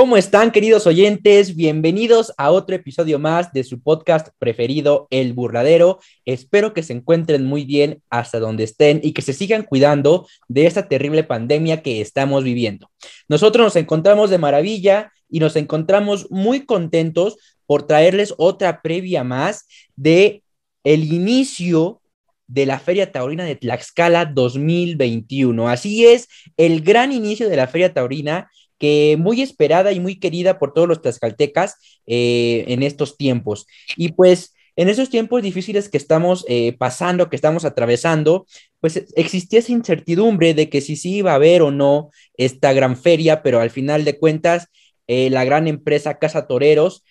¿Cómo están, queridos oyentes? Bienvenidos a otro episodio más de su podcast preferido, El Burladero. Espero que se encuentren muy bien hasta donde estén y que se sigan cuidando de esta terrible pandemia que estamos viviendo. Nosotros nos encontramos de maravilla y nos encontramos muy contentos por traerles otra previa más de el inicio de la Feria Taurina de Tlaxcala 2021. Así es, el gran inicio de la Feria Taurina que muy esperada y muy querida por todos los tlaxcaltecas eh, en estos tiempos. Y pues en esos tiempos difíciles que estamos eh, pasando, que estamos atravesando, pues existía esa incertidumbre de que si sí iba a haber o no esta gran feria, pero al final de cuentas, eh, la gran empresa Casa Toreros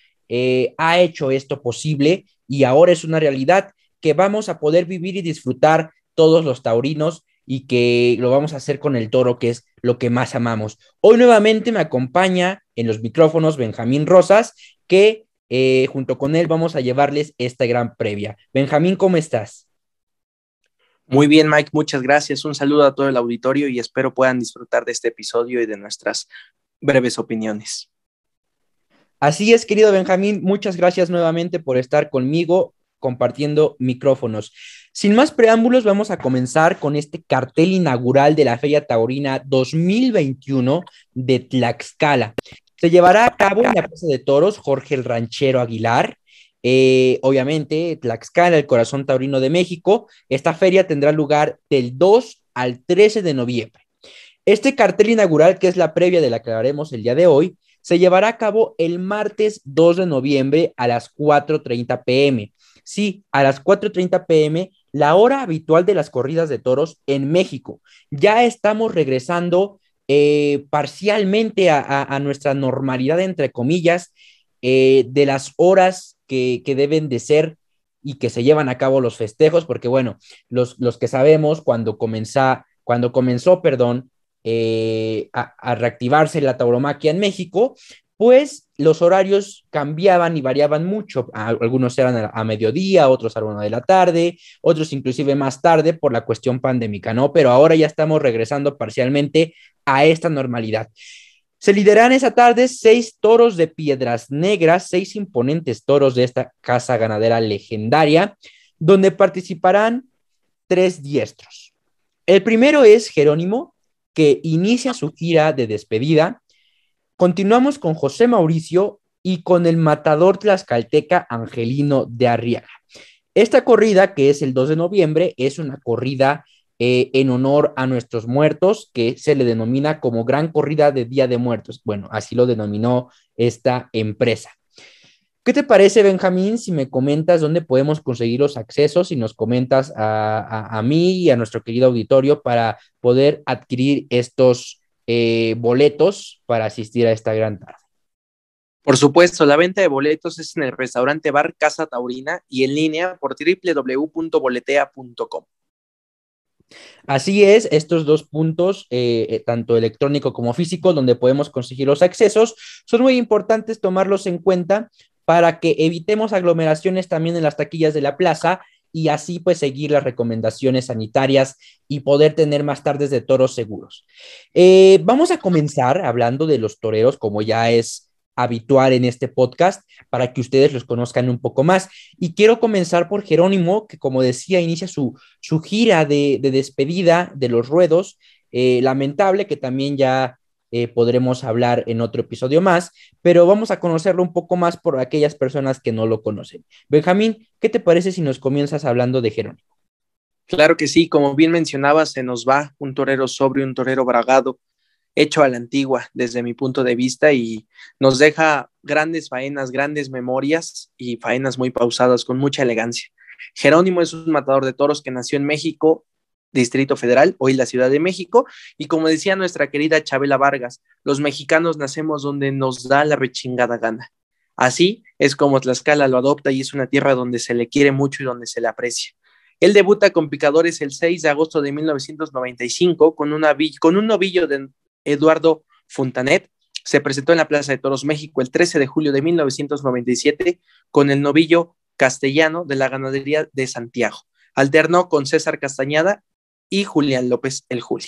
ha hecho esto posible y ahora es una realidad que vamos a poder vivir y disfrutar todos los taurinos y que lo vamos a hacer con el toro, que es lo que más amamos. Hoy nuevamente me acompaña en los micrófonos Benjamín Rosas, que eh, junto con él vamos a llevarles esta gran previa. Benjamín, ¿cómo estás? Muy bien, Mike, muchas gracias. Un saludo a todo el auditorio y espero puedan disfrutar de este episodio y de nuestras breves opiniones. Así es, querido Benjamín, muchas gracias nuevamente por estar conmigo compartiendo micrófonos. Sin más preámbulos, vamos a comenzar con este cartel inaugural de la Feria Taurina 2021 de Tlaxcala. Se llevará a cabo en la Plaza de Toros Jorge el Ranchero Aguilar. Eh, obviamente, Tlaxcala, el corazón taurino de México. Esta feria tendrá lugar del 2 al 13 de noviembre. Este cartel inaugural, que es la previa de la que hablaremos el día de hoy, se llevará a cabo el martes 2 de noviembre a las 4.30 pm. Sí, a las 4.30 pm, la hora habitual de las corridas de toros en México. Ya estamos regresando eh, parcialmente a, nuestra normalidad, entre comillas, eh, de las horas que, deben de ser y que se llevan a cabo los festejos, porque bueno, los, los que sabemos cuando, comenzó, cuando comenzó, perdón, eh, a, reactivarse la tauromaquia en México, pues los horarios cambiaban y variaban mucho. Algunos eran a, mediodía, otros a la una de la tarde, otros inclusive más tarde por la cuestión pandémica, ¿no? Pero ahora ya estamos regresando parcialmente a esta normalidad. Se lideran esa tarde seis toros de piedras negras, seis imponentes toros de esta casa ganadera legendaria, donde participarán tres diestros. El primero es Jerónimo, que inicia su gira de despedida Continuamos con José Mauricio y con el matador tlaxcalteca Angelino de Arriaga. Esta corrida, que es el 2 de noviembre, es una corrida eh, en honor a nuestros muertos, que se le denomina como Gran Corrida de Día de Muertos. Bueno, así lo denominó esta empresa. ¿Qué te parece, Benjamín, si me comentas dónde podemos conseguir los accesos y nos comentas a, a mí y a nuestro querido auditorio para poder adquirir estos eh, boletos para asistir a esta gran tarde. Por supuesto, la venta de boletos es en el restaurante Bar Casa Taurina y en línea por www.boletea.com. Así es, estos dos puntos, eh, eh, tanto electrónico como físico, donde podemos conseguir los accesos, son muy importantes tomarlos en cuenta para que evitemos aglomeraciones también en las taquillas de la plaza y así pues seguir las recomendaciones sanitarias y poder tener más tardes de toros seguros. Eh, vamos a comenzar hablando de los toreros, como ya es habitual en este podcast, para que ustedes los conozcan un poco más. Y quiero comenzar por Jerónimo, que como decía, inicia su, su gira de, despedida de los ruedos. Eh, lamentable que también ya eh, podremos hablar en otro episodio más, pero vamos a conocerlo un poco más por aquellas personas que no lo conocen. Benjamín, ¿qué te parece si nos comienzas hablando de Jerónimo? Claro que sí, como bien mencionabas, se nos va un torero sobrio, un torero bragado, hecho a la antigua desde mi punto de vista y nos deja grandes faenas, grandes memorias y faenas muy pausadas con mucha elegancia. Jerónimo es un matador de toros que nació en México Distrito Federal, hoy la Ciudad de México. Y como decía nuestra querida Chabela Vargas, los mexicanos nacemos donde nos da la rechingada gana. Así es como Tlaxcala lo adopta y es una tierra donde se le quiere mucho y donde se le aprecia. Él debuta con Picadores el 6 de agosto de 1995 con, un novillo de Eduardo Fontanet. Se presentó en la Plaza de Toros México el 13 de julio de 1997 con el novillo castellano de la ganadería de Santiago. Alternó con César Castañada y Julián López el Juli.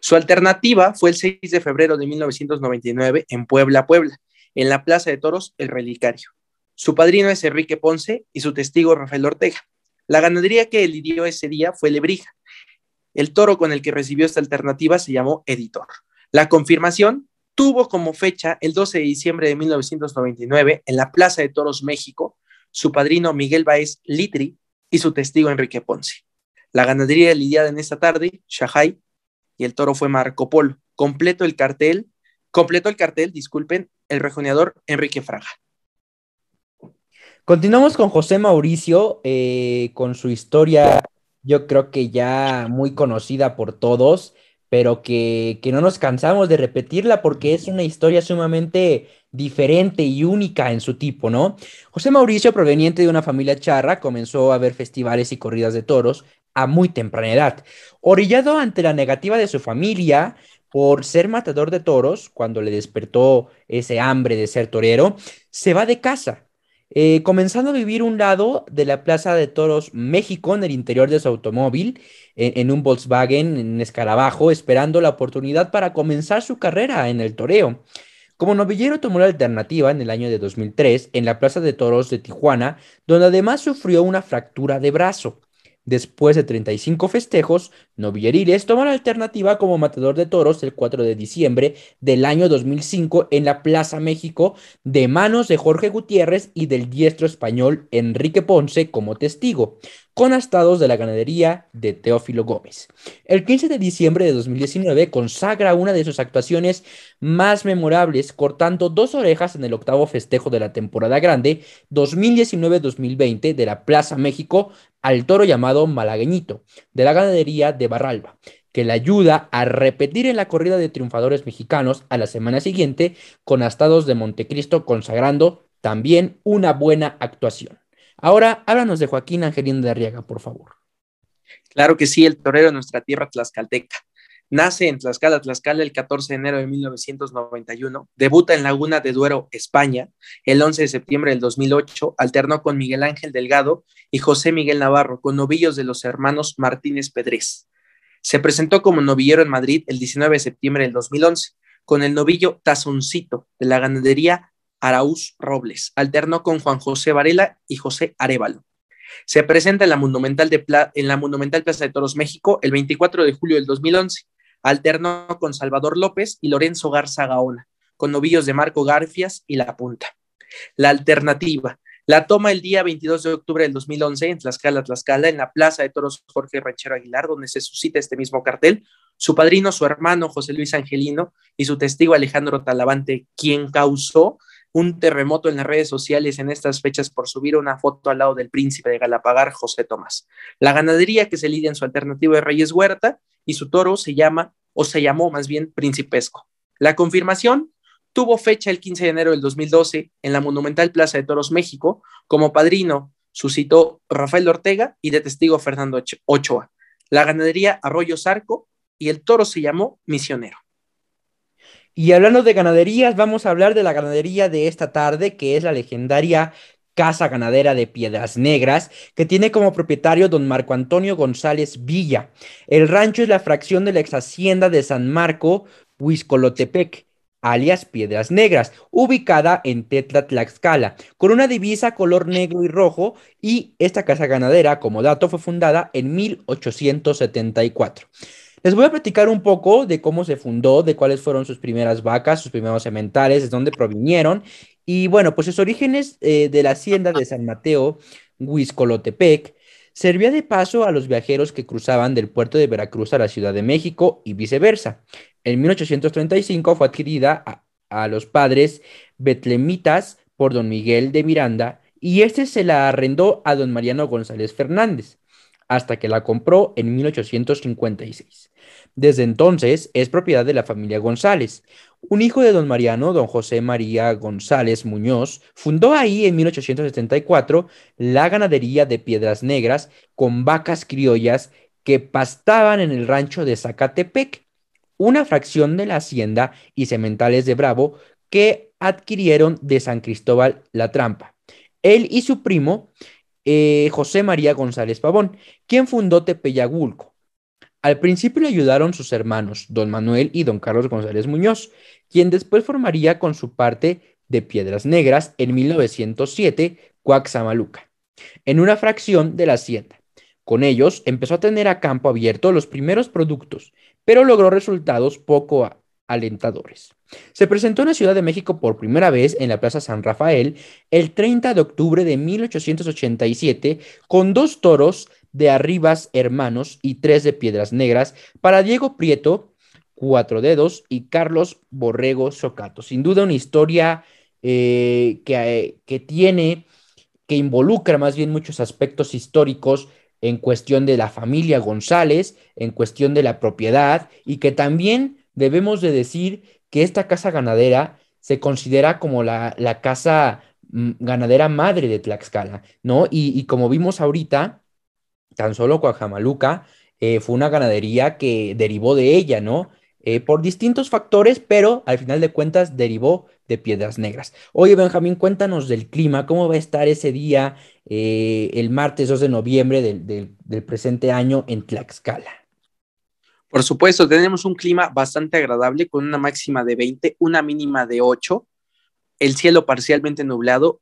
Su alternativa fue el 6 de febrero de 1999 en Puebla, Puebla, en la Plaza de Toros El Relicario. Su padrino es Enrique Ponce y su testigo Rafael Ortega. La ganadería que lidió ese día fue Lebrija. El toro con el que recibió esta alternativa se llamó Editor. La confirmación tuvo como fecha el 12 de diciembre de 1999 en la Plaza de Toros México su padrino Miguel Baez Litri y su testigo Enrique Ponce. La ganadería lidiada en esta tarde, Shahai, y el toro fue Marco Polo. Completo el cartel, completó el cartel, disculpen, el rejoneador Enrique Fraga. Continuamos con José Mauricio, eh, con su historia, yo creo que ya muy conocida por todos, pero que, que, no nos cansamos de repetirla porque es una historia sumamente diferente y única en su tipo, ¿no? José Mauricio, proveniente de una familia charra, comenzó a ver festivales y corridas de toros a muy temprana edad. Orillado ante la negativa de su familia por ser matador de toros, cuando le despertó ese hambre de ser torero, se va de casa, eh, comenzando a vivir un lado de la Plaza de Toros México en el interior de su automóvil, en, en un Volkswagen, en escarabajo, esperando la oportunidad para comenzar su carrera en el toreo. Como novillero tomó la alternativa en el año de 2003 en la Plaza de Toros de Tijuana, donde además sufrió una fractura de brazo. Después de 35 festejos, Novilleriles tomó la alternativa como matador de toros el 4 de diciembre del año 2005 en la Plaza México de manos de Jorge Gutiérrez y del diestro español Enrique Ponce como testigo con astados de la ganadería de Teófilo Gómez. El 15 de diciembre de 2019 consagra una de sus actuaciones más memorables, cortando dos orejas en el octavo festejo de la temporada grande 2019-2020 de la Plaza México al toro llamado Malagueñito, de la ganadería de Barralba, que le ayuda a repetir en la corrida de triunfadores mexicanos a la semana siguiente con astados de Montecristo consagrando también una buena actuación. Ahora, háblanos de Joaquín Angelino de Arriaga, por favor. Claro que sí, el torero de nuestra tierra tlaxcalteca. Nace en Tlaxcala, Tlaxcala el 14 de enero de 1991, debuta en Laguna de Duero, España, el 11 de septiembre del 2008, alternó con Miguel Ángel Delgado y José Miguel Navarro, con novillos de los hermanos Martínez Pedrés. Se presentó como novillero en Madrid el 19 de septiembre del 2011, con el novillo Tazoncito de la ganadería Araúz Robles. Alternó con Juan José Varela y José Arevalo. Se presenta en la, Monumental de en la Monumental Plaza de Toros México el 24 de julio del 2011. Alternó con Salvador López y Lorenzo Garza Gaona, con novillos de Marco Garfias y La Punta. La alternativa. La toma el día 22 de octubre del 2011 en Tlaxcala, Tlaxcala, en la Plaza de Toros Jorge Ranchero Aguilar, donde se suscita este mismo cartel. Su padrino, su hermano José Luis Angelino y su testigo Alejandro Talavante, quien causó un terremoto en las redes sociales en estas fechas por subir una foto al lado del príncipe de Galapagar, José Tomás. La ganadería que se lidia en su alternativa de Reyes Huerta y su toro se llama, o se llamó más bien, Principesco. La confirmación tuvo fecha el 15 de enero del 2012 en la monumental Plaza de Toros México. Como padrino suscitó Rafael Ortega y de testigo Fernando Ochoa. La ganadería Arroyo Zarco y el toro se llamó Misionero. Y hablando de ganaderías, vamos a hablar de la ganadería de esta tarde, que es la legendaria Casa Ganadera de Piedras Negras, que tiene como propietario don Marco Antonio González Villa. El rancho es la fracción de la ex hacienda de San Marco, Huizcolotepec, alias Piedras Negras, ubicada en Tetla, Tlaxcala, con una divisa color negro y rojo, y esta casa ganadera, como dato, fue fundada en 1874. Les voy a platicar un poco de cómo se fundó, de cuáles fueron sus primeras vacas, sus primeros sementales, de dónde provinieron. Y bueno, pues sus orígenes eh, de la hacienda de San Mateo, Huizcolotepec, servía de paso a los viajeros que cruzaban del puerto de Veracruz a la Ciudad de México y viceversa. En 1835 fue adquirida a, los padres betlemitas por don Miguel de Miranda y este se la arrendó a don Mariano González Fernández hasta que la compró en 1856. Desde entonces es propiedad de la familia González. Un hijo de don Mariano, don José María González Muñoz, fundó ahí en 1874 la ganadería de Piedras Negras con vacas criollas que pastaban en el rancho de Zacatepec, una fracción de la hacienda y sementales de Bravo que adquirieron de San Cristóbal La Trampa. Él y su primo, eh, José María González Pavón, quien fundó Tepeyagulco. Al principio le ayudaron sus hermanos, don Manuel y don Carlos González Muñoz, quien después formaría con su parte de Piedras Negras en 1907, Coaxamaluca, en una fracción de la hacienda. Con ellos empezó a tener a campo abierto los primeros productos, pero logró resultados poco alentadores. Se presentó en la Ciudad de México por primera vez en la Plaza San Rafael el 30 de octubre de 1887 con dos toros de Arribas Hermanos y tres de Piedras Negras para Diego Prieto, Cuatro Dedos y Carlos Borrego Socato. Sin duda una historia eh, que, que tiene, que involucra más bien muchos aspectos históricos en cuestión de la familia González, en cuestión de la propiedad y que también debemos de decir que esta casa ganadera se considera como la, casa mm, ganadera madre de Tlaxcala, ¿no? Y, como vimos ahorita, tan solo Coajamaluca eh, fue una ganadería que derivó de ella, ¿no? Eh, por distintos factores, pero al final de cuentas derivó de Piedras Negras. Oye, Benjamín, cuéntanos del clima, cómo va a estar ese día, eh, el martes 2 de noviembre del, presente año en Tlaxcala. Por supuesto, tenemos un clima bastante agradable con una máxima de 20, una mínima de 8, el cielo parcialmente nublado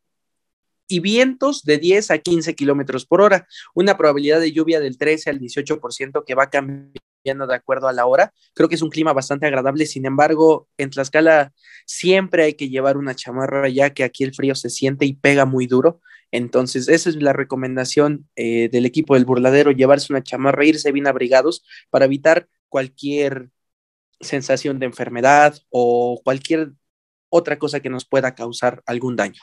y vientos de 10 a 15 kilómetros por hora, una probabilidad de lluvia del 13 al 18% que va cambiando de acuerdo a la hora. Creo que es un clima bastante agradable, sin embargo, en Tlaxcala siempre hay que llevar una chamarra ya que aquí el frío se siente y pega muy duro. Entonces, esa es la recomendación eh, del equipo del burladero, llevarse una chamarra, irse bien abrigados para evitar cualquier sensación de enfermedad o cualquier otra cosa que nos pueda causar algún daño.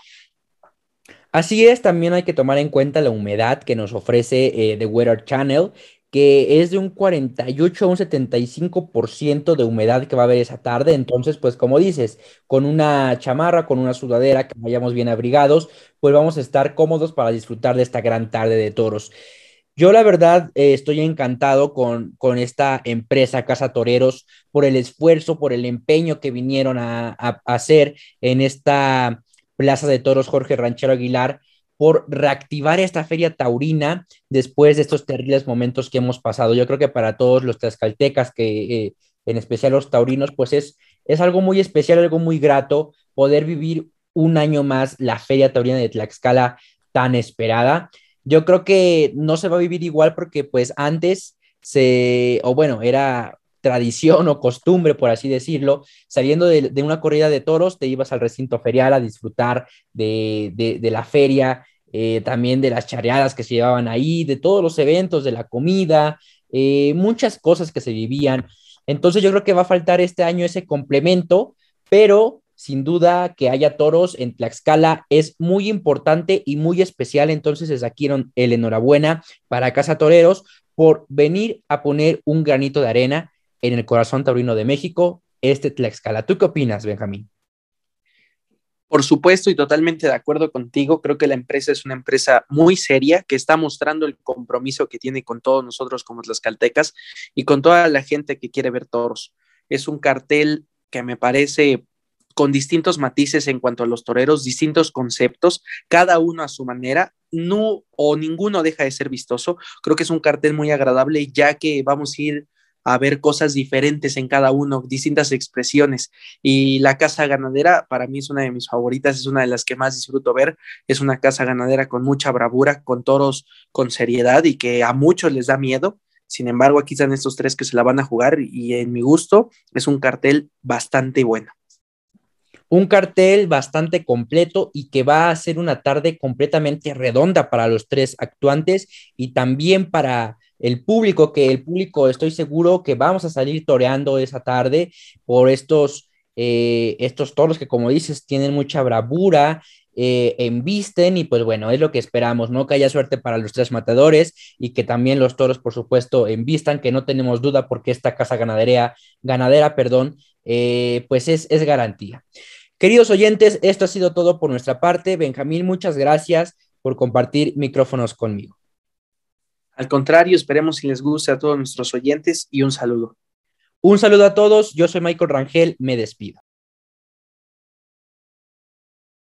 Así es, también hay que tomar en cuenta la humedad que nos ofrece eh, The Weather Channel, que es de un 48 a un 75% de humedad que va a haber esa tarde. Entonces, pues como dices, con una chamarra, con una sudadera, que vayamos bien abrigados, pues vamos a estar cómodos para disfrutar de esta gran tarde de toros. Yo la verdad eh, estoy encantado con, con esta empresa Casa Toreros por el esfuerzo, por el empeño que vinieron a hacer en esta Plaza de Toros Jorge Ranchero Aguilar por reactivar esta feria taurina después de estos terribles momentos que hemos pasado. Yo creo que para todos los tlaxcaltecas, que eh, en especial los taurinos, pues es, es algo muy especial, algo muy grato poder vivir un año más la feria taurina de Tlaxcala tan esperada. Yo creo que no se va a vivir igual porque pues antes se, o bueno, era tradición o costumbre, por así decirlo, saliendo de, una corrida de toros, te ibas al recinto ferial a disfrutar de, la feria, eh, también de las chareadas que se llevaban ahí, de todos los eventos, de la comida, eh, muchas cosas que se vivían. Entonces yo creo que va a faltar este año ese complemento, pero sin duda que haya toros en Tlaxcala es muy importante y muy especial. Entonces es aquí el enhorabuena para Casa Toreros por venir a poner un granito de arena en el corazón taurino de México, este Tlaxcala. ¿Tú qué opinas, Benjamín? Por supuesto y totalmente de acuerdo contigo, creo que la empresa es una empresa muy seria que está mostrando el compromiso que tiene con todos nosotros como tlaxcaltecas y con toda la gente que quiere ver toros. Es un cartel que me parece con distintos matices en cuanto a los toreros, distintos conceptos, cada uno a su manera, no o ninguno deja de ser vistoso. Creo que es un cartel muy agradable ya que vamos a ir a ver cosas diferentes en cada uno, distintas expresiones. Y la casa ganadera para mí es una de mis favoritas, es una de las que más disfruto ver. Es una casa ganadera con mucha bravura, con toros con seriedad y que a muchos les da miedo. Sin embargo, aquí están estos tres que se la van a jugar y en mi gusto es un cartel bastante bueno. Un cartel bastante completo y que va a ser una tarde completamente redonda para los tres actuantes y también para el público, que el público estoy seguro que vamos a salir toreando esa tarde por estos, eh, estos toros que como dices tienen mucha bravura, eh, embisten y pues bueno, es lo que esperamos, ¿no? Que haya suerte para los tres matadores y que también los toros, por supuesto, embistan, que no tenemos duda porque esta casa ganadera, ganadera, perdón, eh, pues es, es garantía. Queridos oyentes, esto ha sido todo por nuestra parte. Benjamín, muchas gracias por compartir micrófonos conmigo. Al contrario, esperemos si les guste a todos nuestros oyentes y un saludo. Un saludo a todos, yo soy Michael Rangel, me despido.